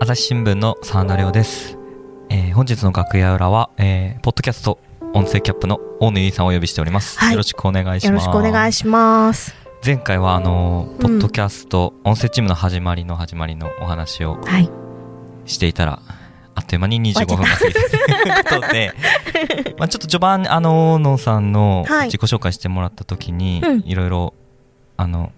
朝日新聞の沢田亮です、えー本日の楽屋裏は、えーポッドキャスト音声キャップの大野由依さんをお呼びしております、はい。よろしくお願いします。よろしくお願いします。前回はあのポッドキャスト、音声チームの始まりの始まりのお話をはい。していたらあっという間に25分が過ぎたということで まあちょっと序盤あの大野さんのはい。自己紹介してもらった時に、うん。いろいろあの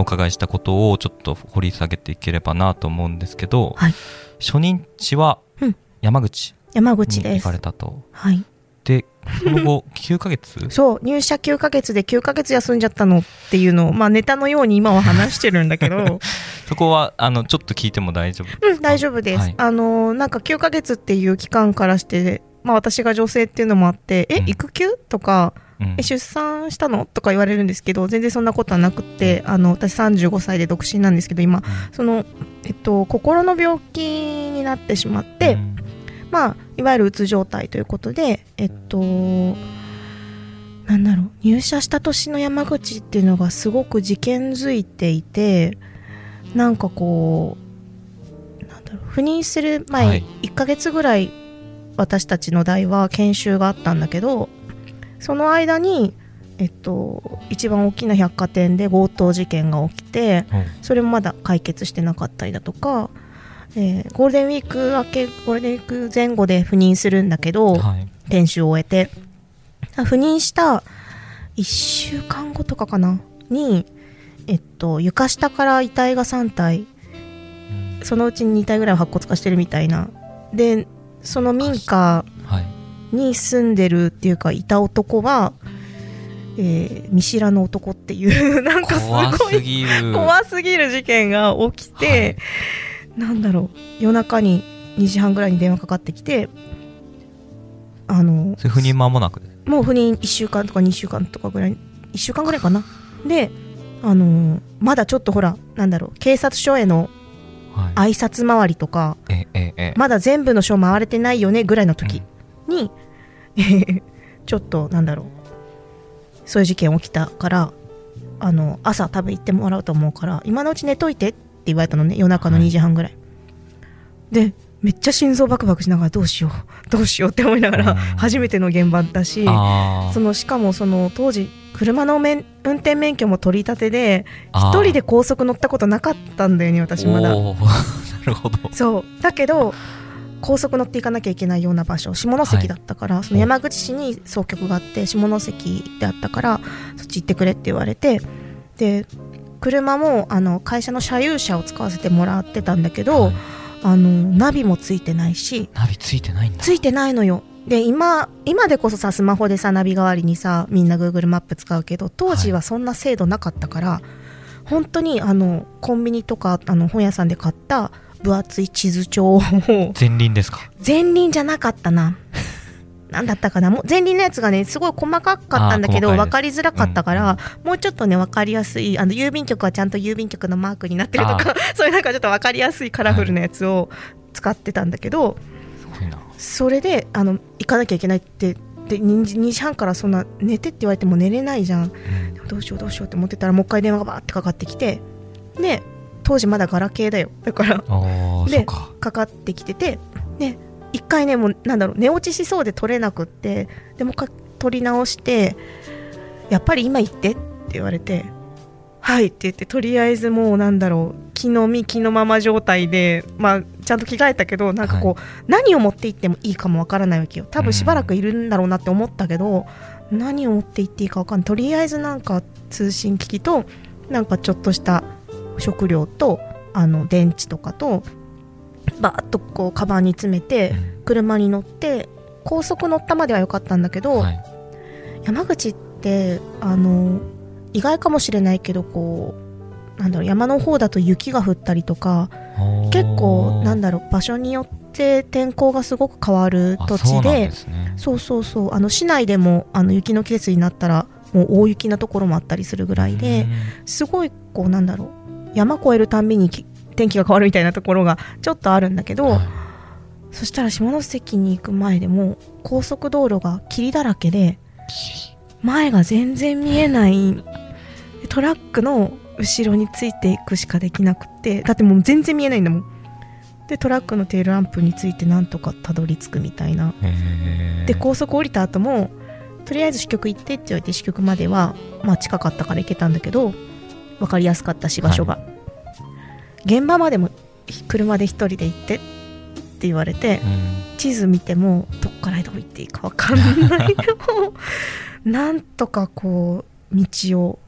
お伺いしたことをちょっと掘り下げていければなと思うんですけど、はい初任地はうん山口山に口です行か。れたと。はい。で、その後 9ヶ月？そう、入社9ヶ月で9ヶ月休んじゃったのっていうのを、まあネタのように今は話してるんだけど、そこはあのちょっと聞いても大丈夫ですか？うん、大丈夫です。はいあのー、なんか9ヶ月っていう期間からして、まあ私が女性っていうのもあって、え、うん育休？とか、うんえ、出産したの？とか言われるんですけど、全然そんなことはなくって、あの、私35歳で独身なんですけど、今、その、えっと、心の病気になってしまって、うん。まあ、いわゆるうつ状態ということで、えっと、なんだろう、入社した年の山口っていうのがすごく事件づいていて、なんかこう、なんだろう、赴任する前、はい。1ヶ月ぐらい私たちの代は研修があったんだけど、その間に、えっと、一番大きな百貨店で強盗事件が起きて、うん。それもまだ解決してなかったりだとか、えーゴールデンウィーク明けゴールデンウィーク前後で赴任するんだけど、はい。研修を終えて赴任した1週間後とかかな？に、えっと、床下から遺体が3体うん。そのうちに2体ぐらいは白骨化してるみたいな。でその民家はいに住んでるっていうかいた男は、えー見知らぬ男っていう なんかす怖ごい怖すぎる。事件が起きて、なんだろう夜中に2時半ぐらいに電話かかってきてあの間もなくもう赴任1週間とか2週間とかぐらい1週間ぐらいかな。であのまだちょっとほらなんだろう警察署へのはい。挨拶回りとかえええまだ全部の署回れてないよねぐらいの時に、えー ちょっとなんだろう。そういう事件起きたからあの朝多分行ってもらうと思うから今のうち寝といてって言われたのね。夜中のはい。2時半ぐらい、でめっちゃ心臓バクバクしながらどうしよう どうしようって思いながらうん初めての現場だしそのしかもその当時車の免運転免許も取り立てで一人で高速乗ったことなかったんだよね私まだ。なるほど。そう。だけど高速乗っていかなきゃいけないような場所下関だったから、その山口市に総局があって下関であったからそっち行ってくれって言われてで車もあの会社の車有車を使わせてもらってたんだけど、はい。あのナビもついてないしナビついてないんだ。ついてないのよ。で今今でこそさスマホでさナビ代わりにさみんな Google マップ使うけど当時はそんな制度なかったから、本当にあのコンビニとかあの本屋さんで買った分厚い地図帳を。前輪ですか？前輪じゃなかったな。なんだったかな？もう前輪のやつがねすごい細かかったんだけど分かりづらかったから、もうちょっとね分かりやすいあの郵便局はちゃんと郵便局のマークになってるとかそういうなんかちょっと分かりやすいカラフルなやつを使ってたんだけど、すごいな。それであの行かなきゃいけないってで 2, 時2時半からそんな寝てって言われても寝れないじゃん。うん。どうしようどうしようって思ってたらもう一回電話がバーってかかってきてで当時まだガラケーだよ。だから。でか。かかってきてて。で一回ねもうなんだろう寝落ちしそうで取れなくって。でもう一回取り直してやっぱり今行ってって言われて。はいって言ってとりあえずもうなんだろう気の身気のまま状態でまあちゃんと着替えたけどなんかこう、何を持って行ってもいいかもわからないわけよ。多分しばらくいるんだろうなって思ったけど、何を持って行っていいかわかんない。とりあえずなんか通信機器となんかちょっとした食料とあの電池とかとバーッとこうカバンに詰めてうん。車に乗って高速乗ったまでは良かったんだけど、はい。山口ってあの意外かもしれないけどこうなんだろう山の方だと雪が降ったりとか結構なんだだろう場所によって天候がすごく変わる土地でそうそうそうあの市内でもあの雪の季節になったらもう大雪なところもあったりするぐらいで、すごいこうなんだろう山越えるたんびにき天気が変わるみたいなところがちょっとあるんだけど、はい。そしたら下関に行く前でも高速道路が霧だらけで前が全然見えないトラックの後ろについていくしかできなくてだってもう全然見えないんだもん。でトラックのテールランプについてなんとかたどり着くみたいな。で高速降りた後もとりあえず支局行ってって言われて支局まではまあ近かったから行けたんだけど分かりやすかったし場所が、現場までも車で一人で行ってって言われてうん。地図見てもどっからどう行っていいか分かんない なんとかこう道を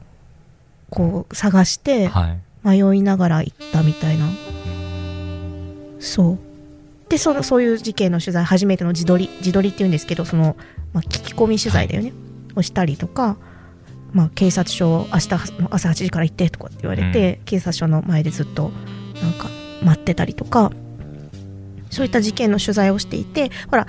こう探してはい。迷いながら行ったみたいな。うん。そう。でそのそういう事件の取材初めての自撮り自撮りっていうんですけどその、まあ、聞き込み取材だよね、をしたりとか、まあ、警察署明日の朝8時から行ってとかって言われて、警察署の前でずっとなんか待ってたりとかそういった事件の取材をしていてほら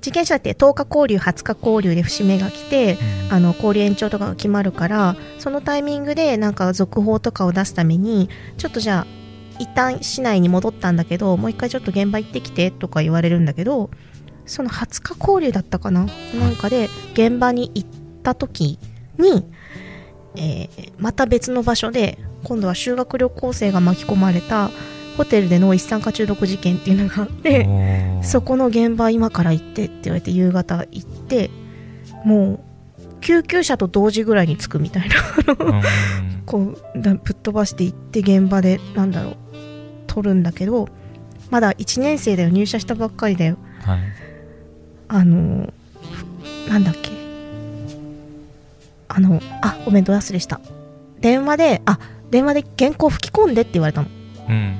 事件者って10日交流20日交流で節目が来てあの交流延長とかが決まるからそのタイミングでなんか続報とかを出すためにちょっとじゃあ一旦市内に戻ったんだけどもう一回ちょっと現場行ってきてとか言われるんだけどその20日交流だったかな？なんかで現場に行った時に、えーまた別の場所で今度は修学旅行生が巻き込まれたホテルでの一酸化中毒事件っていうのがあってそこの現場今から行ってって言われて夕方行ってもう救急車と同時ぐらいに着くみたいなうん。こうだぶっ飛ばして行って現場でなんだろう撮るんだけどまだ1年生だよ入社したばっかりだよ。はい。あのふなんだっけあのあごめんど忘れした。電話であ電話で原稿吹き込んでって言われたの。うん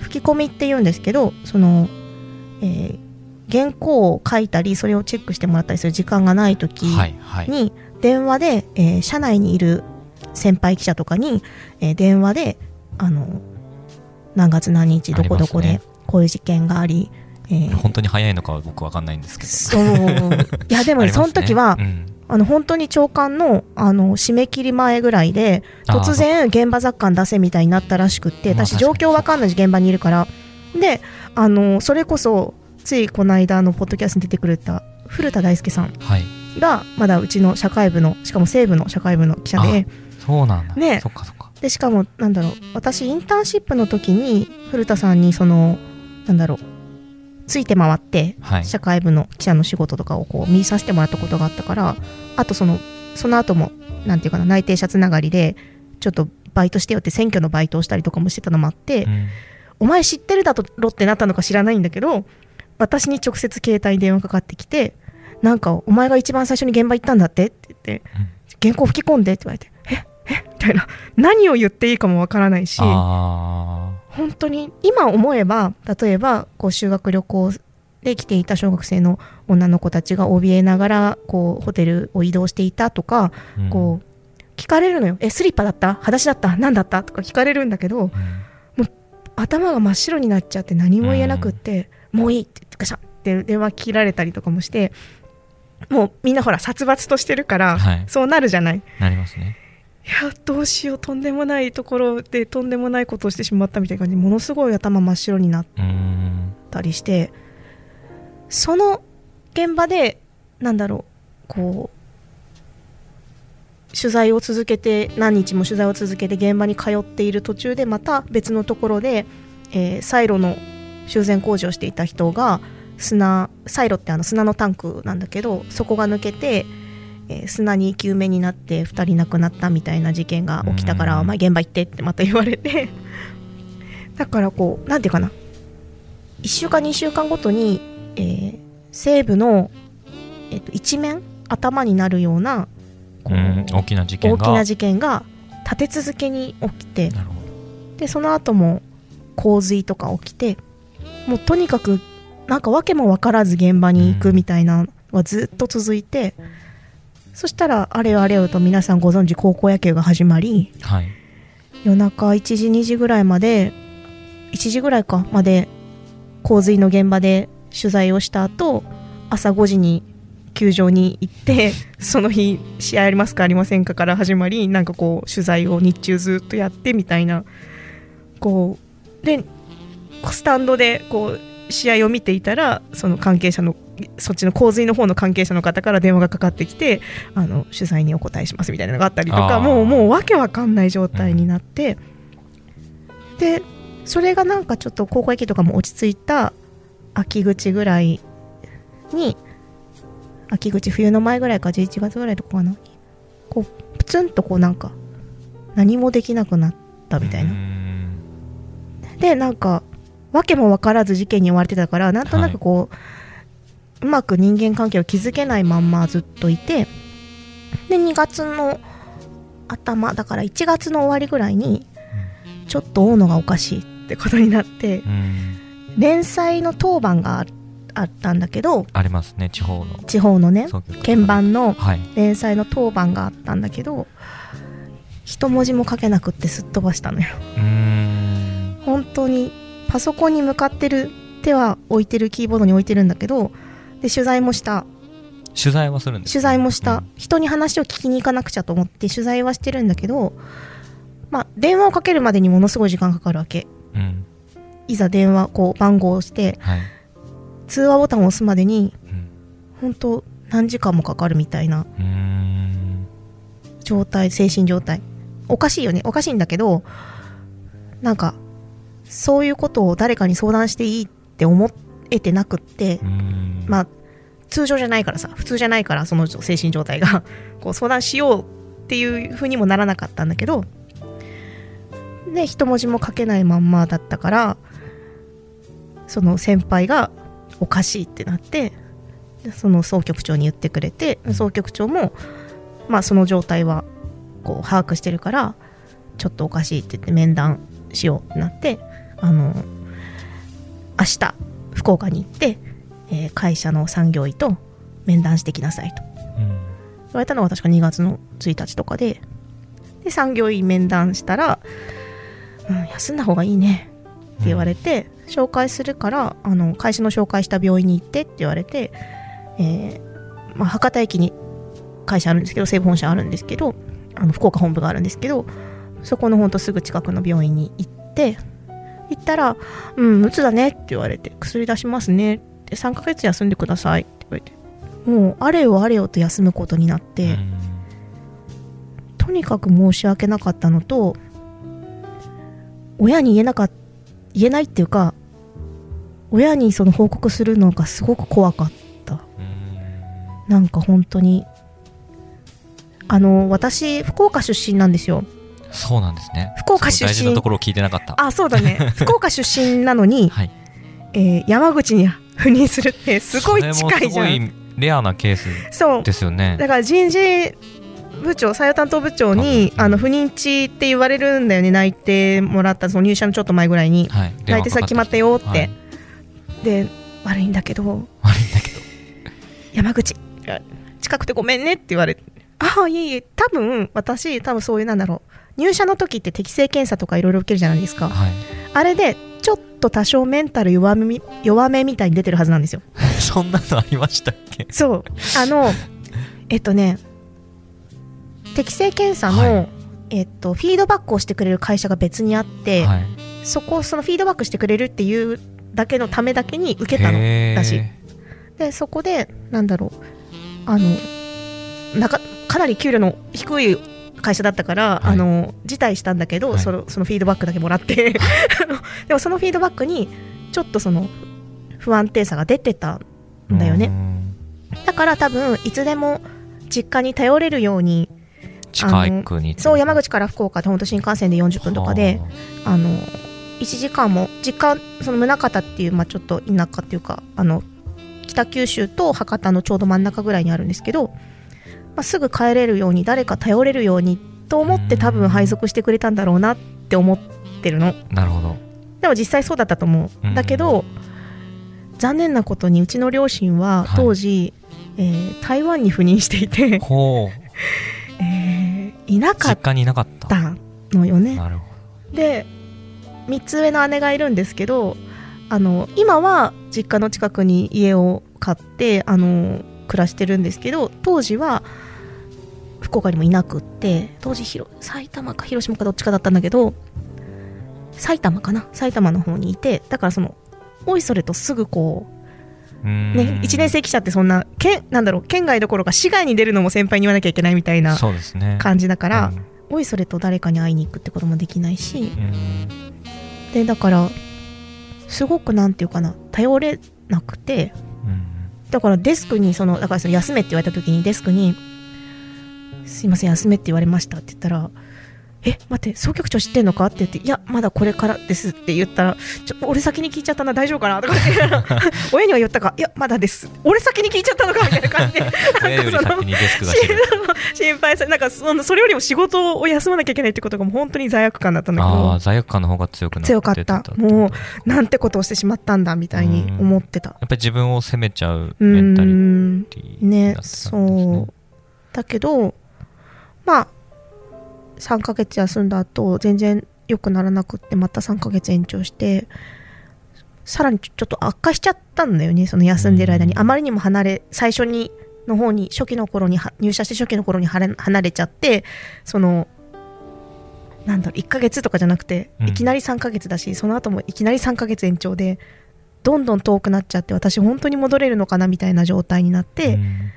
吹き込みって言うんですけどその、えー原稿を書いたりそれをチェックしてもらったりする時間がない時はいはい。に電話で、えー社内にいる先輩記者とかに、えー電話であの何月何日どこどこでこういう事件がありえー。本当に早いのかは僕わかんないんですけど。そう。いやでも ね。その時は、うんあの本当に長官のあの締め切り前ぐらいで突然現場雑感出せみたいになったらしくってまあ私状況わかんないし現場にいるから。であのそれこそついこの間のポッドキャストに出てくれた古田大輔さんはい。がまだうちの社会部のしかも西部の社会部の記者で。そうなんだ。ね。そっかそっか。でしかもなんだろう私インターンシップの時に古田さんにそのなんだろうついて回ってはい。社会部の記者の仕事とかをこう見させてもらったことがあったからあとそのその後もなんていうかな内定者つながりでちょっとバイトしてよって選挙のバイトをしたりとかもしてたのもあって、うん。お前知ってるだろってなったのか知らないんだけど私に直接携帯に電話かかってきてなんかお前が一番最初に現場行ったんだって？って言って原稿吹き込んで？って言われてえ？え？みたいな。何を言っていいかもわからないしあ本当に今思えば例えばこう修学旅行で来ていた小学生の女の子たちが怯えながらこうホテルを移動していたとか、ーうん。こう聞かれるのよ「えスリッパだった？裸足だった？何だった?」とか聞かれるんだけどうん。頭が真っ白になっちゃって何も言えなくって「もういい」って言ってガシャンって電話切られたりとかもしてもうみんなほら殺伐としてるから、はい。そうなるじゃない。なりますねいやどうしようとんでもないところでとんでもないことをしてしまったみたいな感じでものすごい頭真っ白になったりしてその現場でなんだろうこう取材を続けて何日も取材を続けて現場に通っている途中でまた別のところで、えーサイロの修繕工事をしていた人が砂サイロってあの砂のタンクなんだけどそこが抜けて、えー砂に生き埋めになって2人亡くなったみたいな事件が起きたから、うん。お前現場行ってってまた言われて。だからこうなんていうかな。1週間2週間ごとに、えー西部の、えっと一面頭になるようなこう、うん大きな事件が大きな事件が立て続けに起きてでその後も洪水とか起きてもうとにかくなんか訳も分からず現場に行くみたいなのがずっと続いて、そしたらあれよあれよと皆さんご存知高校野球が始まりどはい。夜中1時2時ぐらいまで1時ぐらいかまで洪水の現場で取材をした後朝5時に球場に行って その日試合ありますかありませんかから始まりなんかこう取材を日中ずっとやってみたいなこうでスタンドでこう試合を見ていたらその関係者のそっちの洪水の方の関係者の方から電話がかかってきてあの取材にお答えしますみたいなのがあったりとかもうもうわけわかんない状態になって、でそれがなんかちょっと高校駅とかも落ち着いた秋口ぐらいに秋口冬の前ぐらいか11月ぐらいとかかなこうプツンとこうなんか何もできなくなったみたいな、でなんか訳も分からず事件に追われてたからなんとなくこう、うまく人間関係を築けないまんまずっといてで2月の頭だから1月の終わりぐらいにちょっと大野がおかしいってことになってうん。連載の当番がああったんだけどありますね地方の。地方のね鍵盤のはい。連載の当番があったんだけど一文字も書けなくってすっ飛ばしたのよ。本当にパソコンに向かってる手は置いてるキーボードに置いてるんだけどで取材もした。取材はするんですね。取材もした、うん。人に話を聞きに行かなくちゃと思って取材はしてるんだけどまあ電話をかけるまでにものすごい時間かかるわけ。うん。いざ電話こう番号を押してはい。通話ボタンを押すまでにうん。本当何時間もかかるみたいな状態精神状態。おかしいよね。おかしいんだけどなんかそういうことを誰かに相談していいって思えてなくってまあ通常じゃないからさ普通じゃないからその精神状態がこう相談しようっていう風にもならなかったんだけどで一文字も書けないまんまだったからその先輩がおかしいってなってでその総局長に言ってくれて総局長もまあその状態はこう把握してるからちょっとおかしいって言って面談しようってなってあの明日福岡に行って、えー会社の産業医と面談してきなさいと。言うんわれたのが確か2月の1日とかで。で産業医面談したら、うん、休んだ方がいいね。って言われて、紹介するからあの会社の紹介した病院に行ってって言われて、えーまあ、博多駅に会社あるんですけど西武本社あるんですけどあの福岡本部があるんですけどそこのほんとすぐ近くの病院に行って行ったら「うんうつだね」って言われて「薬出しますね」って3ヶ月休んでくださいって言われて。もうあれよあれよと休むことになって、うんとにかく申し訳なかったのと親に言えなかっ言えないっていうか親にその報告するのがすごく怖かった。うん。なんか本当にあの私福岡出身なんですよそうなんですね。福岡出身。そう大事なところを聞いてなかった。あそうだね。福岡出身なのに、はい。えー山口に赴任するってすごい近いじゃん。いレアなケースそう。ですよね。だから人事部長採用担当部長に、うんあの不妊地って言われるんだよね。内定もらったその入社のちょっと前ぐらいに。はい。内定先決まったよって、はい。で悪いんだけど悪いんだけど。山口。近くてごめんねって言われてああいえいえ。多分私多分そういうなんだろう入社の時って適正検査とかいろいろ受けるじゃないですか。はい。あれでちょっと多少メンタル弱めみ弱めみたいに出てるはずなんですよ。そんなのありましたっけ？そう。あの えっとね適正検査の、はい。えっと、フィードバックをしてくれる会社が別にあって、はい。そこそのフィードバックしてくれるっていうだけのためだけに受けたの。だし。でそこでなんだろう。あのなかかなり給料の低い会社だったから、はい。あの辞退したんだけど、はい。そのそのフィードバックだけもらって。でもそのフィードバックにちょっとその不安定さが出てたんだよね。うん。だから多分いつでも実家に頼れるように近い国そう山口から福岡って本当新幹線で40分とかであ。の1時間も実家その宗像っていう、まあ、ちょっと田舎っていうかあの北九州と博多のちょうど真ん中ぐらいにあるんですけど、まあ、すぐ帰れるように誰か頼れるようにと思って多分配属してくれたんだろうなって思ってるの。はあなるほど。でも実際そうだったと思う。うん。だけど残念なことにうちの両親ははい。当時、えー台湾に赴任していて、えーいなかっ実家にいなかった。たのよねなるほで3つ上の姉がいるんですけどあの今は実家の近くに家を買ってあの暮らしてるんですけど当時は福岡にもいなくって当時広埼玉か広島かどっちかだったんだけど埼玉かな？埼玉の方にいてだからそのおいそれとすぐこうね1年生記者ってそんな県なんだろう県外どころか市外に出るのも先輩に言わなきゃいけないみたいな感じだから、うん。おいそれと誰かに会いに行くってこともできないし、うん。でだからすごくなんていうかな頼れなくてうんだからデスクにそのだからその休めって言われた時にデスクに「すいません休めって言われました」って言ったら「え待って総局長知ってんのか?」って言って「いやまだこれからです」って言ったら「ちょ俺先に聞いちゃったな大丈夫かな?」とか言って。親には言ったか「いやまだです」俺先に聞いちゃったのか？みたいな感じで。心配されなんかその それよりも仕事を休まなきゃいけないってことがもう本当に罪悪感だったんだけあど。あ罪悪感の方が強くなって強かった。もうなんてことをしてしまったんだみたいに思ってた。やっぱり自分を責めちゃううメンタリんティにねなってたんですそう。だけどまあ3ヶ月休んだ後全然良くならなくってまた3ヶ月延長してさらにちょっと悪化しちゃったんだよねその休んでる間に。うん。あまりにも離れ最初にの方に初期の頃には入社して初期の頃に離れちゃってそのなんだろう1ヶ月とかじゃなくてうん。いきなり3ヶ月だし、その後もいきなり3ヶ月延長でどんどん遠くなっちゃって私本当に戻れるのかなみたいな状態になって、うん。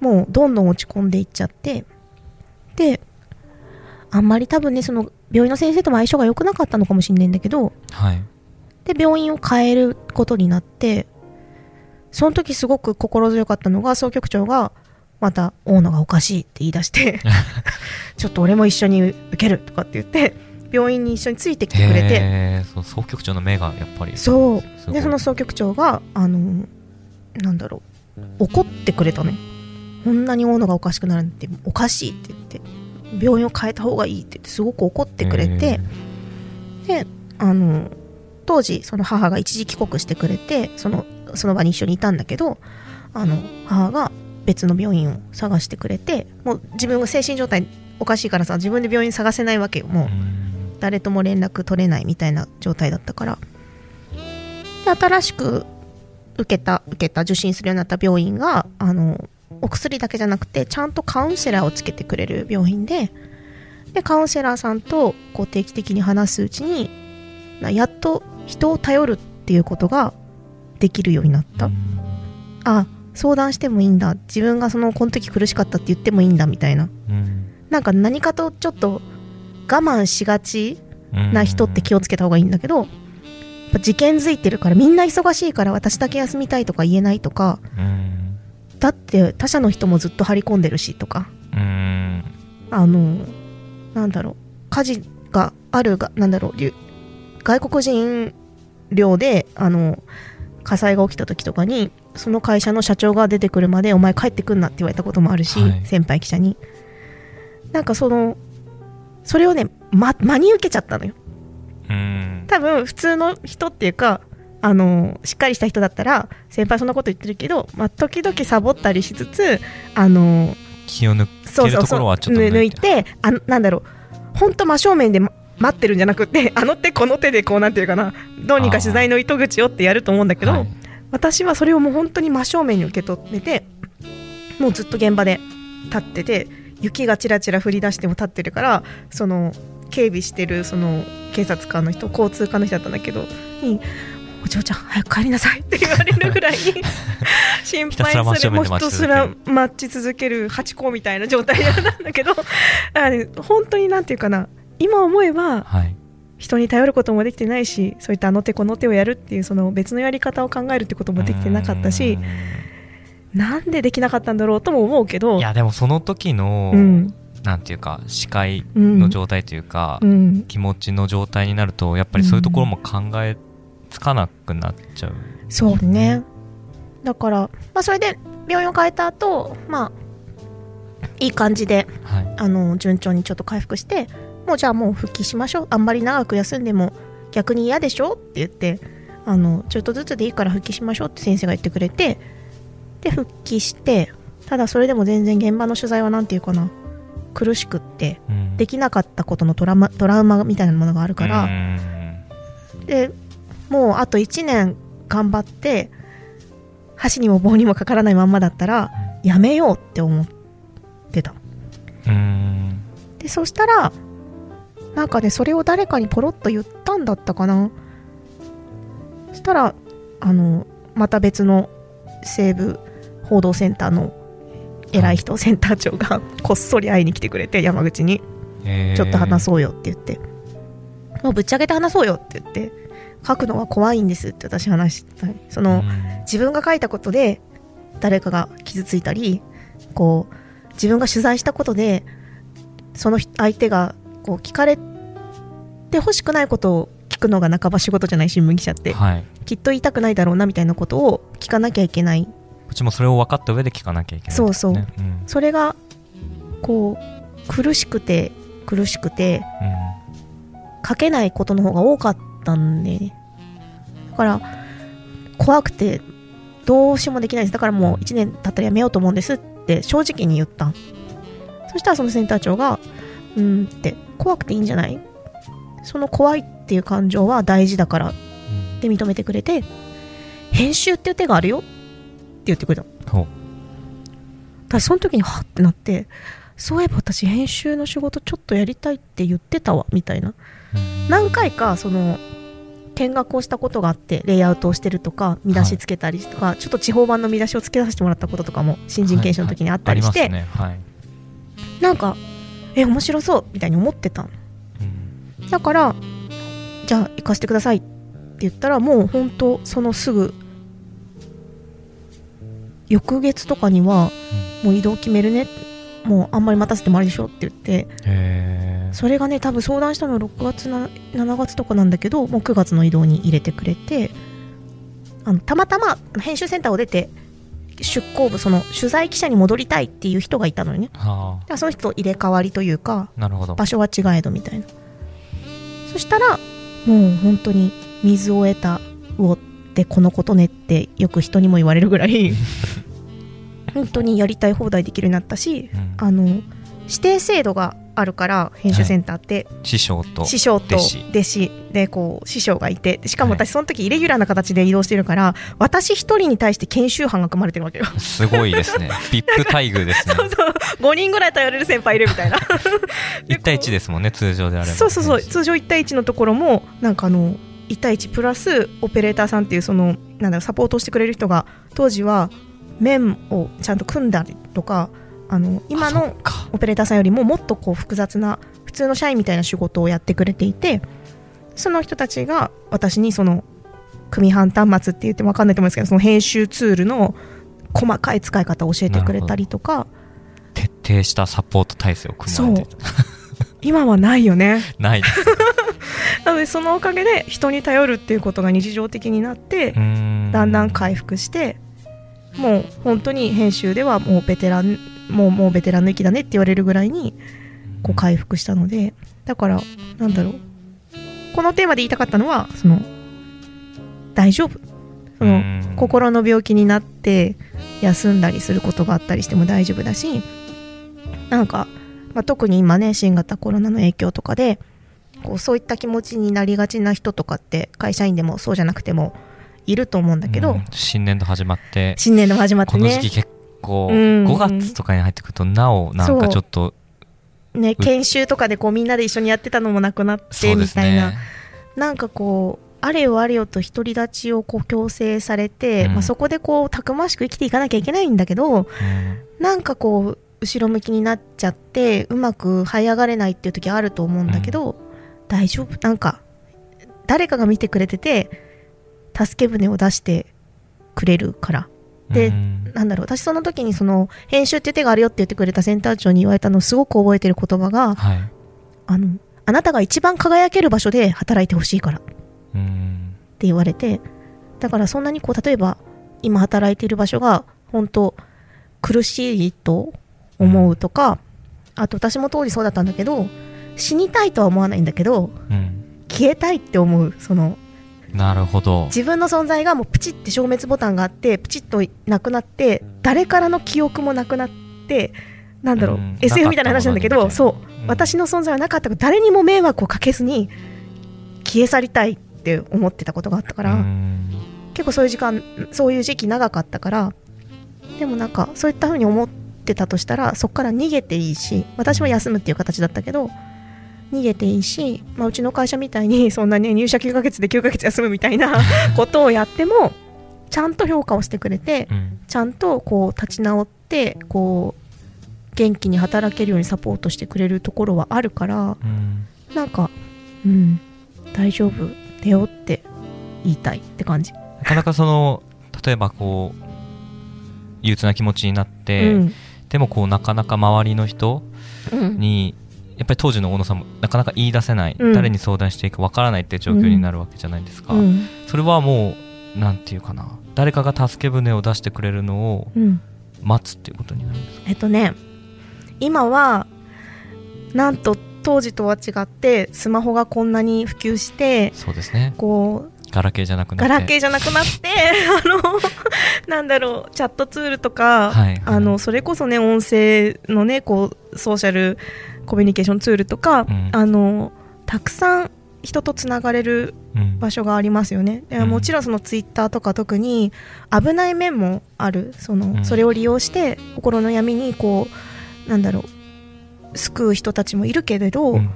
もうどんどん落ち込んでいっちゃってであんまり多分ねその病院の先生とも相性が良くなかったのかもしれないんだけどはい。で病院を変えることになってその時すごく心強かったのが総局長がまた大野がおかしいって言い出して ちょっと俺も一緒に受けるとかって言って病院に一緒についてきてくれて。そう総局長の目がやっぱりそう。でその総局長があのなんだろう怒ってくれたねこんなに大野がおかしくなるなんておかしいって言って病院を変えた方がいいって言ってすごく怒ってくれてであの当時その母が一時帰国してくれてそのその場に一緒にいたんだけどあの母が別の病院を探してくれてもう自分が精神状態おかしいからさ自分で病院探せないわけよもう。うん。誰とも連絡取れないみたいな状態だったから。で新しく受けた受けた受診するようになった病院があのお薬だけじゃなくてちゃんとカウンセラーをつけてくれる病院ででカウンセラーさんとこう定期的に話すうちになやっと人を頼るっていうことができるようになった、あ相談してもいいんだ。自分がそのこの時苦しかったって言ってもいいんだみたいな。うん。なんか何かとちょっと我慢しがちうんな人って気をつけた方がいいんだけど、やっぱ事件づいてるからみんな忙しいから私だけ休みたいとか言えないとかうんだって他社の人もずっと張り込んでるしとか。うんあのなんだろう。火事があるがなんだろう外国人寮であの火災が起きた時とかにその会社の社長が出てくるまでお前帰ってくんなって言われたこともあるし、はい。先輩記者に。なんかそのそれをね、ま、真に受けちゃったのよ。うん。多分普通の人っていうかあのしっかりした人だったら先輩そんなこと言ってるけど、まあ、時々サボったりしつつあの気を抜けるとこそうそうそうろはちょっと抜いて。あなんだろう本当真正面で、ま待ってるんじゃなくて あの手この手でこうなんていうかなどうにか取材の糸口をってやると思うんだけど、はい。私はそれをもう本当に真正面に受け取っててもうずっと現場で立ってて雪がちらちら降り出しても立ってるからその警備してるその警察官の人交通課の人だったんだけどに「お嬢ちゃん早く帰りなさい」って言われるぐらい 心配されもひたすら待ち続けるハチ公みたいな状態なんだけどあの本当になんていうかな今思えばはい。人に頼ることもできてないしそういったあの手この手をやるっていうその別のやり方を考えるってこともできてなかったしなんでできなかったんだろうとも思うけどいやでもその時の、うん。なんていうか視界うん。の状態というか、うん、気持ちの状態になるとやっぱりそういうところも考えつかなくなっちゃう、そうね。だから、まあ、それで病院を変えた後まあいい感じではい。あの順調にちょっと回復してもうじゃあもう復帰しましょう。あんまり長く休んでも逆に嫌でしょって言ってあのちょっとずつでいいから復帰しましょうって先生が言ってくれてで復帰してただそれでも全然現場の取材はなんていうかな苦しくってうん。できなかったことのトラウマトラウマみたいなものがあるから、うん。でもうあと1年頑張って箸にも棒にもかからないまんまだったらやめようって思ってた。うん。でそしたらなんかねそれを誰かにポロッと言ったんだったかな。そしたらあのまた別の西部報道センターの偉い人、センター長がこっそり会いに来てくれて山口に。ちょっと話うそうよって言って。もうぶっちゃけて話そうよって言って書くのは怖いんですって私話した。その、うん。自分が書いたことで誰かが傷ついたりこう自分が取材したことでその人相手がこう聞かれてほしくないことを聞くのが半ば仕事じゃない新聞記者ってはい。きっと言いたくないだろうなみたいなことを聞かなきゃいけない。こっちもそれを分かった上で聞かなきゃいけない、そうそう。ねうん。それがこう苦しくて苦しくて書けないことの方が多かったんで。ねだから怖くてどうしようもできないです。だからもう1年経ったらやめようと思うんですって正直に言った。そしたらそのセンター長が「うーん」って怖くていいんじゃない？その怖いっていう感情は大事だからっうんて認めてくれて編集っていう手があるよって言ってくれた。ほう。私その時にハッてなってそういえば私編集の仕事ちょっとやりたいって言ってたわみたいな。うん。何回かその見学をしたことがあってレイアウトをしてるとか見出しつけたりとか、ちょっと地方版の見出しをつけさせてもらったこととかも新人研修の時にあったりして、はいはいありますね。はい。なんかえ面白そうみたいに思ってたの。うん。だからじゃあ行かせてくださいって言ったらもう本当そのすぐ翌月とかにはもう移動決めるね。もうあんまり待たせてもあれでしょって言ってそれがね多分相談したの6月な7月とかなんだけどもう9月の移動に入れてくれてあのたまたま編集センターを出て出向部その取材記者に戻りたいっていう人がいたのよね。はだからその人と入れ替わりというかあなるほど。場所は違えどみたいな。そしたらもう本当に水を得た魚ってこのことねってよく人にも言われるぐらい 本当にやりたい放題できるようになったしうん。あの指定制度があるから編集センターって、師匠と師匠と弟子。でこう師匠がいて。でしかもはい。私その時イレギュラーな形で移動してるから、私一人に対して研修班が組まれてるわけよ。すごいですね。VIP 待遇ですね。そうそう。5人ぐらい頼れる先輩いるみたいな。1対1ですもんね通常であれば。そうそうそう。通常1対1のところもなんかあの1対1プラスオペレーターさんっていうそのなんだろうサポートをしてくれる人が当時は面をちゃんと組んだりとかあの今のオペレーターさんよりももっとこう複雑な普通の社員みたいな仕事をやってくれていてその人たちが私にその組版端末って言っても分かんないと思うんですけどその編集ツールの細かい使い方を教えてくれたりとか。徹底したサポート体制を組まれて。る今はないよね。ないです なのでそのおかげで人に頼るっていうことが日常的になってだんだん回復してもう本当に編集ではもうベテランもうもうベテランの域だねって言われるぐらいにこう回復したのでだからなんだろう。このテーマで言いたかったのはその大丈夫。そのうん。心の病気になって休んだりすることがあったりしても大丈夫だしなんか、まあ、特に今ね新型コロナの影響とかでこうそういった気持ちになりがちな人とかって会社員でもそうじゃなくてもいると思うんだけど、うん。新年度始まって新年度も始まってこのね時期結構うん。5月とかに入ってくるとなおなんかちょっとね研修とかでこうみんなで一緒にやってたのもなくなってみたいな、ねなんかこうあれよあれよと独り立ちをこう強制されて、うん。まあ、そこでこうたくましく生きていかなきゃいけないんだけどうん。なんかこう後ろ向きになっちゃってうまく這い上がれないっていう時あると思うんだけど、大丈夫？なんか誰かが見てくれてて助け舟を出してくれるからでうん。なんだろう私その時にその編集っていう手があるよって言ってくれたセンター長に言われたのをすごく覚えてる言葉がはい。あのあなたが一番輝ける場所で働いてほしいから。ってうん言われてだからそんなにこう例えば今働いている場所が本当苦しいと思うとか、あと私も当時そうだったんだけど死にたいとは思わないんだけどうん。消えたいって思うそのなるほど。自分の存在がもうプチって消滅ボタンがあってプチッとなくなって誰からの記憶もなくなってなんだろう、うん。SF みたいな話なんだけどそう、うん。私の存在はなかったから誰にも迷惑をかけずに消え去りたいって思ってたことがあったから、うん。結構そういう時間そういう時期長かったからでもなんかそういった風に思ってたとしたらそこから逃げていいし私は休むっていう形だったけど逃げていいし、まあ、うちの会社みたいに そんなね入社9ヶ月で9ヶ月休むみたいな ことをやってもちゃんと評価をしてくれてうん。ちゃんとこう立ち直ってこう元気に働けるようにサポートしてくれるところはあるからうん。なんかうん大丈夫だよって言いたいって感じ、なかなかその例えばこう憂鬱な気持ちになって、うん。でもこうなかなか周りの人うん。にやっぱり当時の大野さんもなかなか言い出せない、うん。誰に相談していいかわからないっていう状況になるわけじゃないですか、うん。それはもうなんていうかな。誰かが助け舟を出してくれるのをうん。待つっていうことになるんですか？えっとね今はなんと当時とは違ってスマホがこんなに普及してそうですね。こうガラケーじゃなくなって。ガラケーじゃなくなって あのなんだろうチャットツールとか、はいはい。あのそれこそね音声のねこうソーシャルコミュニケーションツールとか、うんあのたくさん人とつながれるうん場所がありますよね。でうんもちろんそのツイッターとか特に危ない面もある。その、うんそれを利用して心の闇にこうなんだろう救う人たちもいるけれど、うん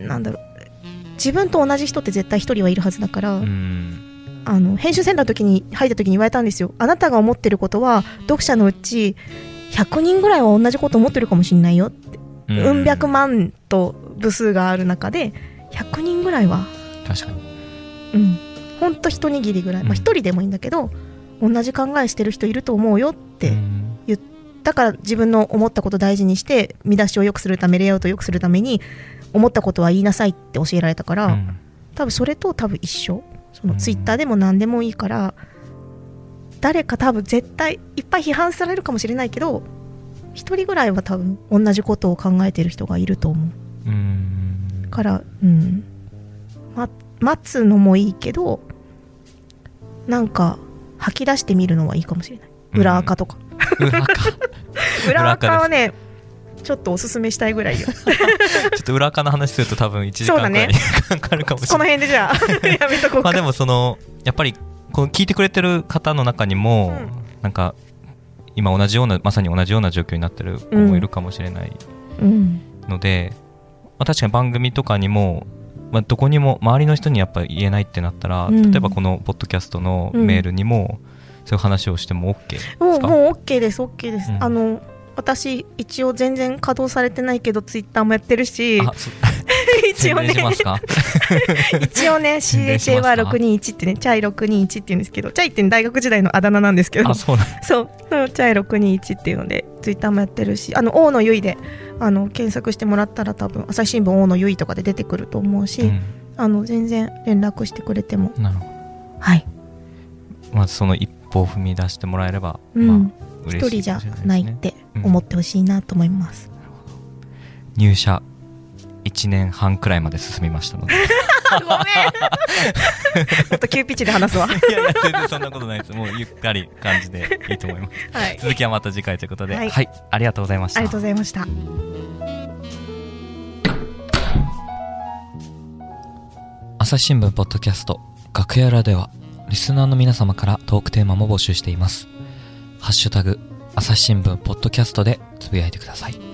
なんだろう自分と同じ人って絶対一人はいるはずだから、うんあの編集センターの時に入った時に言われたんですよ。あなたが思ってることは読者のうち100人ぐらいは同じこと思ってるかもしれないよって。うん。うん百万と部数がある中で100人ぐらいは確かに。うん、ほんと一握りぐらい、まあ、うん。一人でもいいんだけど、同じ考えしてる人いると思うよって、うん。だから自分の思ったこと大事にして見出しを良くするためレイアウトを良くするために思ったことは言いなさいって教えられたから、うん。多分それと多分一緒。そのうん。ツイッターでも何でもいいから、誰か多分絶対いっぱい批判されるかもしれないけど一人ぐらいは多分同じことを考えてる人がいると思う。うん。から、うん、ま、待つのもいいけどなんか吐き出してみるのはいいかもしれない。裏垢とか、裏垢。ち ょ裏垢はね。ちょっとおすすめしたいぐらいよ。っと裏垢の話すると多分1時間くらいね。かかるかもしこのれない。辺でじゃあ やめとこうか、まあでもそのやっぱりこの聞いてくれてる方の中にも、うん。なんか今同じようなまさに同じような状況になってる子もいるかもしれないうんので、まあ、確かに番組とかにも、まあ、どこにも周りの人にやっぱ言えないってなったら、うん。例えばこのポッドキャストのメールにも、そういう話をしても OK ですか？もうもう OK です OK です、うん。あの私一応全然稼働されてないけどツイッターもやってるし 一応ね。一応ね宣伝しますか？CHAY621 ってねチャイ621って言うんですけどチャイって、ね、大学時代のあだ名なんですけど。あそう そう、チャイ621っていうので、ツイッターもやってるし、あの、大野ゆいで、あの、検索してもらったら多分、朝日新聞大野ゆいとかで出てくると思うし、うん。あの、全然連絡してくれても、なるほはい。どまずその一歩を踏み出してもらえれば、うん。まあ一人じゃないって思ってほしいなと思います。入社1年半くらいまで進みましたので。ごめん。もっと急ピッチで話すわ。いやいや全然そんなことないです。もうゆったり感じでいいと思います。はい。続きはまた次回ということで。は、はい。いありがとうございました。ありがとうございました。朝日新聞ポッドキャスト楽屋裏ではリスナーの皆様からトークテーマも募集しています。ハッシュタグ朝日新聞ポッドキャストでつぶやいてください。